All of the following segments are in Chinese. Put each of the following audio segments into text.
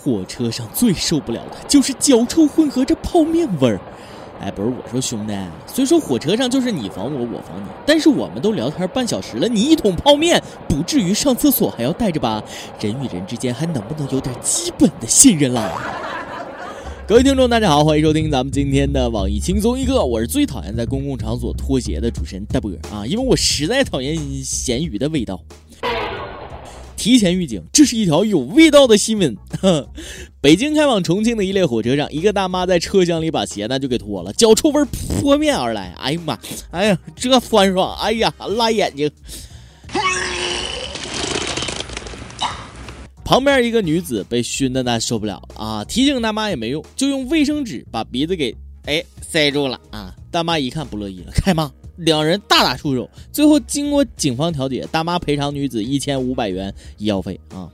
火车上最受不了的就是脚臭混合着泡面味儿。哎，不是我说兄弟，虽说火车上就是你防我，我防你，但是我们都聊天半小时了，你一桶泡面不至于上厕所还要带着吧？人与人之间还能不能有点基本的信任了？各位听众，大家好，欢迎收听咱们今天的网易轻松一刻，我是最讨厌在公共场所脱鞋的主持人大波啊，因为我实在讨厌咸鱼的味道。提前预警，这是一条有味道的新闻。北京开往重庆的一列火车上，一个大妈在车厢里把鞋呢就给脱了，脚臭味扑面而来。哎呀妈，哎呀，这酸爽，哎呀，辣眼睛。旁边一个女子被熏的那受不了了啊，提醒大妈也没用，就用卫生纸把鼻子给哎塞住了啊。大妈一看不乐意了，开骂。两人大打出手，最后经过警方调解，大妈赔偿女子一千五百元医药费啊。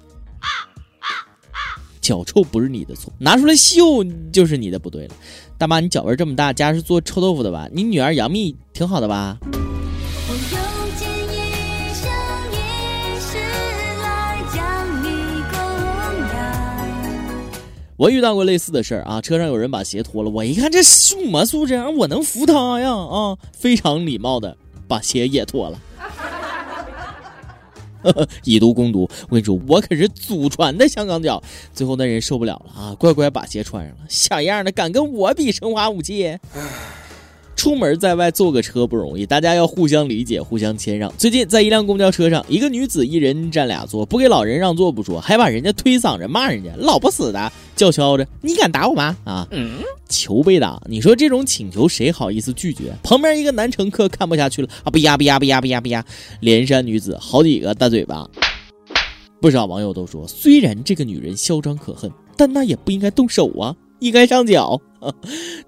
脚臭不是你的错，拿出来秀就是你的不对了。大妈，你脚味这么大，家是做臭豆腐的吧？你女儿杨幂挺好的吧？我遇到过类似的事儿啊，车上有人把鞋脱了，我一看这什么素质，我能扶他呀啊！非常礼貌的把鞋也脱了，以毒攻毒。我跟你说，我可是祖传的香港脚。最后那人受不了了啊，乖乖把鞋穿上了，小样的敢跟我比生化武器？出门在外坐个车不容易，大家要互相理解、互相谦让。最近在一辆公交车上，一个女子一人占俩座，不给老人让座不说，还把人家推搡着骂人家，老不死的叫嚣着：“你敢打我吗？啊，嗯求被打！你说这种请求谁好意思拒绝？”旁边一个男乘客看不下去了啊，不呀不呀不呀不呀不呀！连扇女子好几个大嘴巴。不少网友都说，虽然这个女人嚣张可恨，但那也不应该动手啊。应该上脚，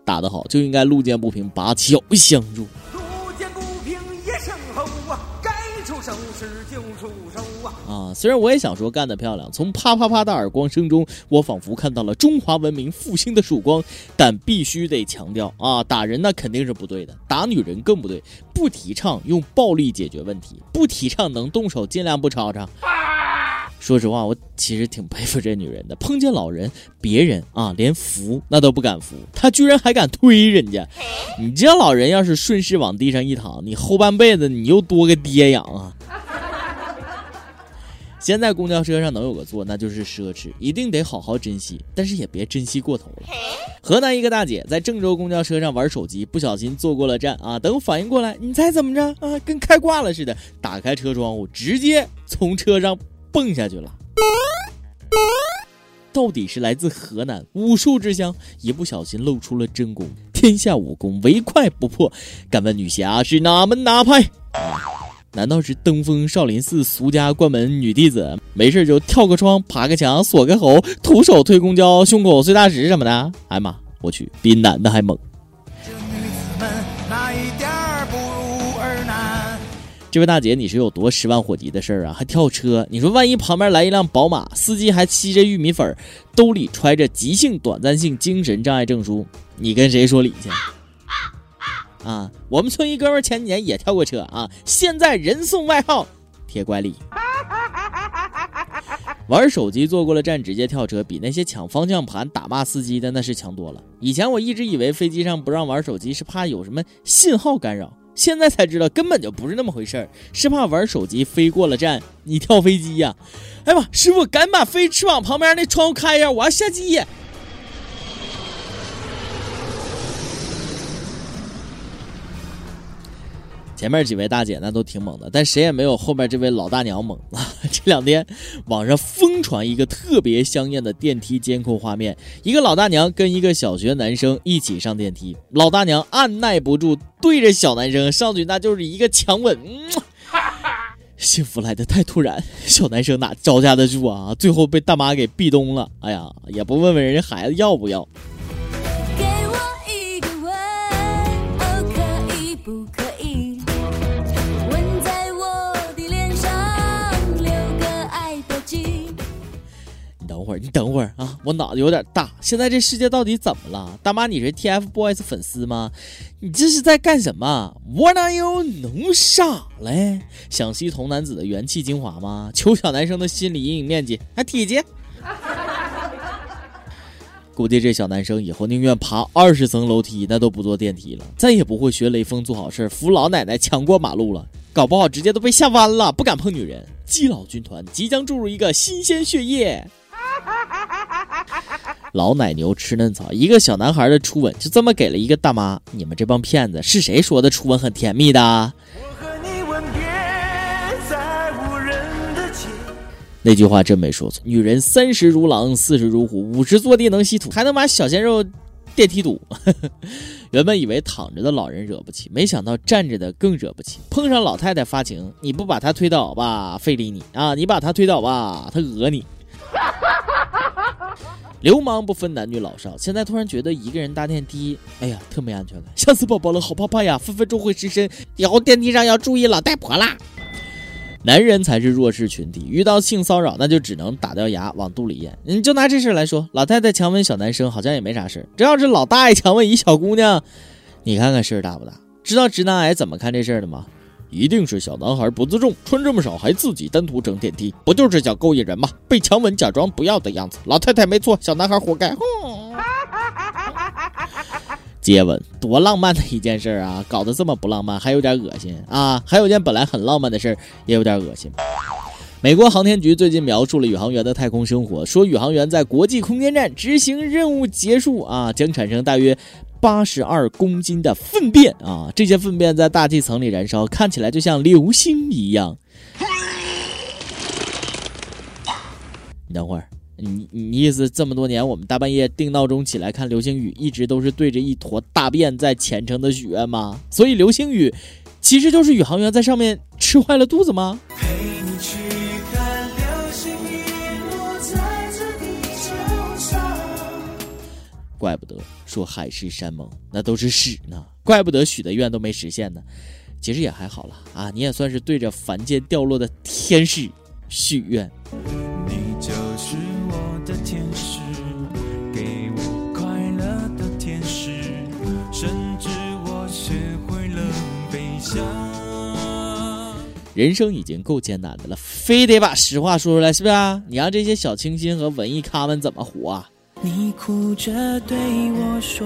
打得好就应该路见不平拔脚相助。路见不平一声吼啊，该出手时就出手啊！啊，虽然我也想说干得漂亮，从啪啪啪的耳光声中，我仿佛看到了中华文明复兴的曙光，但必须得强调啊，打人那肯定是不对的，打女人更不对，不提倡用暴力解决问题，不提倡能动手尽量不吵吵。说实话，我其实挺佩服这女人的。碰见老人，别人啊连扶那都不敢扶，她居然还敢推人家。你这老人要是顺势往地上一躺，你后半辈子你又多个爹养啊！现在公交车上能有个座，那就是奢侈，一定得好好珍惜，但是也别珍惜过头了。河南一个大姐在郑州公交车上玩手机，不小心坐过了站啊！等反应过来，你猜怎么着啊？跟开挂了似的，打开车窗户，直接从车上。蹦下去了，到底是来自河南武术之乡，一不小心露出了真功。天下武功唯快不破，敢问女侠是哪门哪派？难道是登封少林寺俗家关门女弟子？没事就跳个窗、爬个墙、锁个喉，徒手推公交、胸口碎大石什么的？哎妈，我去，比男的还猛！这位大姐，你是有多十万火急的事儿啊？还跳车？你说万一旁边来一辆宝马，司机还吸着玉米粉，兜里揣着急性短暂性精神障碍证书，你跟谁说理去？啊，我们村一哥们前几年也跳过车啊，现在人送外号“铁拐李”。玩手机坐过了站直接跳车，比那些抢方向盘打骂司机的那是强多了。以前我一直以为飞机上不让玩手机是怕有什么信号干扰。现在才知道根本就不是那么回事儿，是怕玩手机飞过了站，你跳飞机呀？哎呀妈，师傅，赶紧把飞翅膀旁边那窗户开一下，我要下机。前面几位大姐那都挺猛的，但谁也没有后面这位老大娘猛啊！这两天网上疯传一个特别香艳的电梯监控画面，一个老大娘跟一个小学男生一起上电梯，老大娘按耐不住对着小男生上去，那就是一个强吻，幸福来的太突然，小男生哪招架得住啊？最后被大妈给壁咚了，哎呀，也不问问人家孩子要不要。你等会儿啊，我脑子有点大。现在这世界到底怎么了？大妈，你是 TFBOYS 粉丝吗？你这是在干什么？What are you？弄啥嘞？想吸同男子的元气精华吗？求小男生的心理阴影面积，还体积？估计这小男生以后宁愿爬二十层楼梯，那都不坐电梯了，再也不会学雷锋做好事扶老奶奶抢过马路了，搞不好直接都被吓弯了，不敢碰女人。基佬军团即将注入一个新鲜血液。老奶牛吃嫩草，一个小男孩的初吻就这么给了一个大妈。你们这帮骗子，是谁说的初吻很甜蜜的？那句话真没说错。女人三十如狼，四十如虎，五十坐地能吸土，还能把小鲜肉电梯堵。原本以为躺着的老人惹不起，没想到站着的更惹不起。碰上老太太发情，你不把她推倒吧，非礼你啊！你把她推倒吧，她讹你。流氓不分男女老少，现在突然觉得一个人搭电梯，哎呀，特没安全感，吓死宝宝了，好怕怕呀，分分钟会失身，以后电梯上要注意老太婆啦。男人才是弱势群体，遇到性骚扰那就只能打掉牙往肚里咽。你就拿这事来说，老太太强吻小男生好像也没啥事这要是老大爷强吻一小姑娘，你看看事儿大不大？知道直男癌怎么看这事儿的吗？一定是小男孩不自重，穿这么少还自己单独整电梯，不就是想勾引人吗？被强吻假装不要的样子，老太太没错，小男孩活该。接吻多浪漫的一件事啊，搞得这么不浪漫，还有点恶心啊！还有件本来很浪漫的事也有点恶心。美国航天局最近描述了宇航员的太空生活，说宇航员在国际空间站执行任务结束啊，将产生大约。八十二公斤的粪便啊！这些粪便在大气层里燃烧，看起来就像流星一样。你等会儿，你你意思这么多年我们大半夜定闹钟起来看流星雨，一直都是对着一坨大便在虔诚的许愿吗？所以流星雨其实就是宇航员在上面吃坏了肚子吗？怪不得说海誓山盟那都是屎呢，怪不得许的愿都没实现呢。其实也还好了啊，你也算是对着凡间掉落的天使许愿。你就是我的天使，给我快乐的天使，甚至我学会了飞翔。人生已经够艰难的了，非得把实话说出来，是不是啊？你让这些小清新和文艺咖们怎么活啊？你哭着对我说：“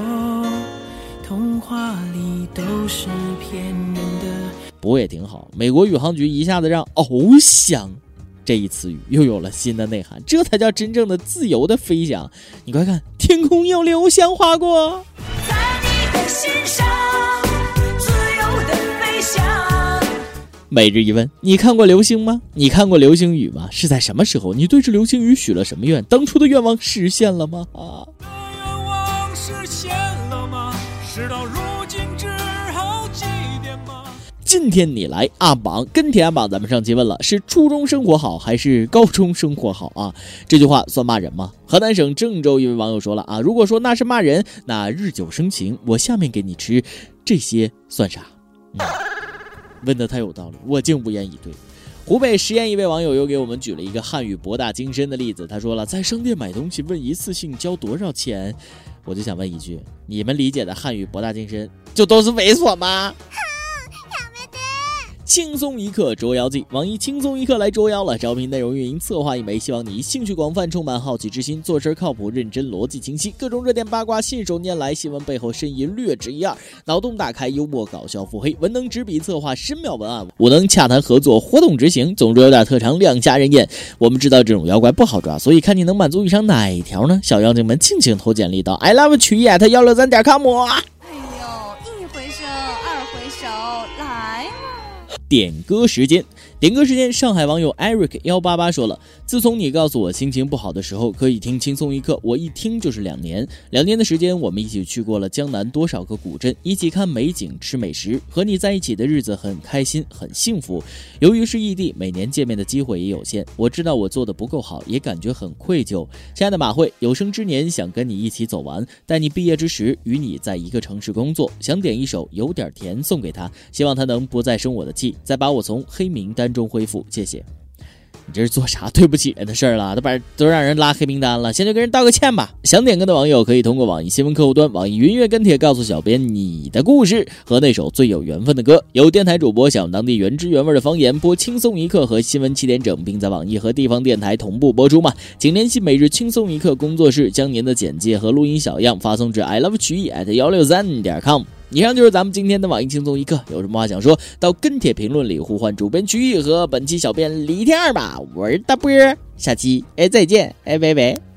童话里都是骗人的。”不过也挺好，美国宇航局一下子让“翱翔”这一词语又有了新的内涵，这才叫真正的自由的飞翔。你快看，天空有流星划过。在你的心上。每日一问：你看过流星吗？你看过流星雨吗？是在什么时候？你对着流星雨许了什么愿？当初的愿望实现了吗？啊！愿望实现了吗？事到如今只好祭奠吗？今天你来阿榜跟帖阿榜，咱们上期问了，是初中生活好还是高中生活好啊？这句话算骂人吗？河南省郑州一位网友说了啊，如果说那是骂人，那日久生情，我下面给你吃这些算啥？嗯问的太有道理，我竟无言以对。湖北十堰一位网友又给我们举了一个汉语博大精深的例子，他说了，在商店买东西问一次性交多少钱，我就想问一句，你们理解的汉语博大精深，就都是猥琐吗？轻松一刻捉妖记，网易轻松一刻来捉妖了。招聘内容运营策划一枚，希望你兴趣广泛，充满好奇之心，做事靠谱认真，逻辑清晰，各种热点八卦信手拈来，新闻背后深意略知一二，脑洞大开，幽默搞笑，腹黑，文能执笔策划深妙文案，武能洽谈合作，活动执行，总之有点特长，亮瞎人眼。我们知道这种妖怪不好抓，所以看你能满足以上哪一条呢？小妖精们，尽情投简历到 i love 曲艺 at 幺六三点 com。点歌时间。点歌时间，上海网友 Eric 幺八八说了：“自从你告诉我心情不好的时候可以听轻松一刻，我一听就是两年。两年的时间，我们一起去过了江南多少个古镇，一起看美景、吃美食，和你在一起的日子很开心、很幸福。由于是异地，每年见面的机会也有限。我知道我做的不够好，也感觉很愧疚。亲爱的马慧，有生之年想跟你一起走完，待你毕业之时与你在一个城市工作。想点一首有点甜送给他，希望他能不再生我的气，再把我从黑名单。”中恢复，谢谢。你这是做啥对不起人的事儿了？都把都让人拉黑名单了，先去跟人道个歉吧。想点歌的网友可以通过网易新闻客户端、网易云音乐跟帖告诉小编你的故事和那首最有缘分的歌。有电台主播想当地原汁原味的方言播《轻松一刻》和新闻七点整，并在网易和地方电台同步播出吗？请联系每日轻松一刻工作室，将您的简介和录音小样发送至 i love 曲艺 at 幺六三点 com。以上就是咱们今天的网易轻松一刻，有什么话想说到跟帖评论里呼唤主编曲艺和本期小编李天二吧，我是大波儿，下期哎再见哎拜拜。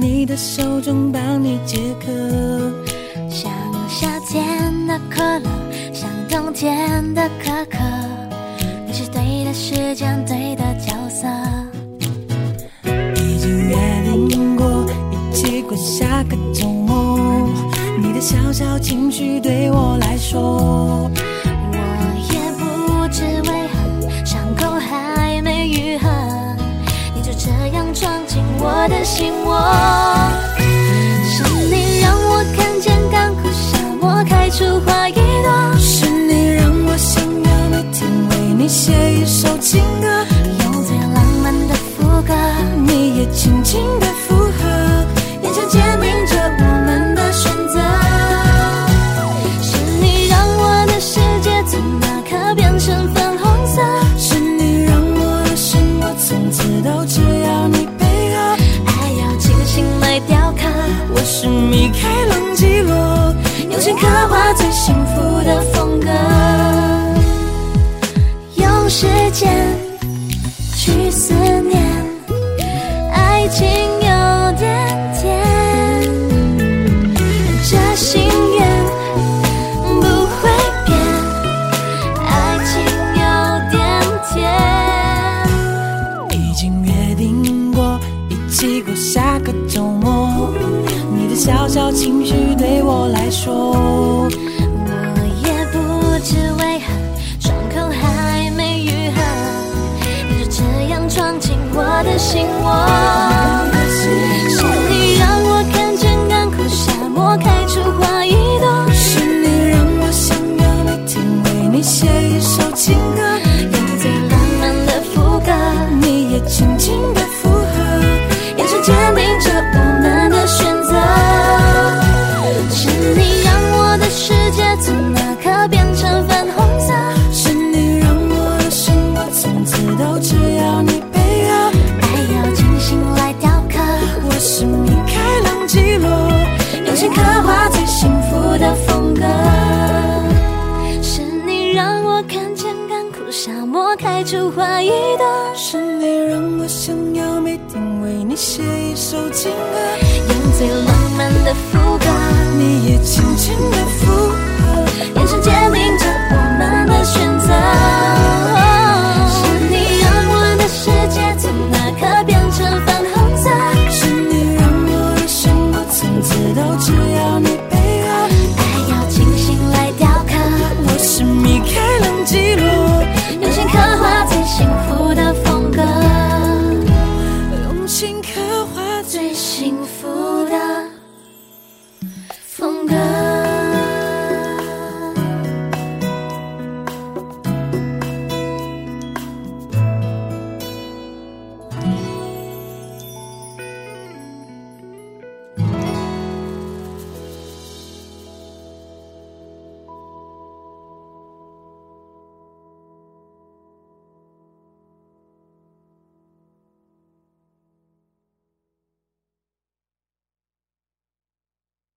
你的手中帮你解渴，像夏天的可乐，像冬天的可可，你是对的时间，对的角色。已经约定过一起过下个周末，你的小小情绪对我来说，我看见干枯沙漠开。出花一朵，是你让我想要每天为你写一首情歌，用最浪漫的副歌，你也轻轻的附和，眼神坚定着我们的选择。是你让我的世界从那刻变成粉红米开朗基罗。用心刻画最幸福的风格，用时间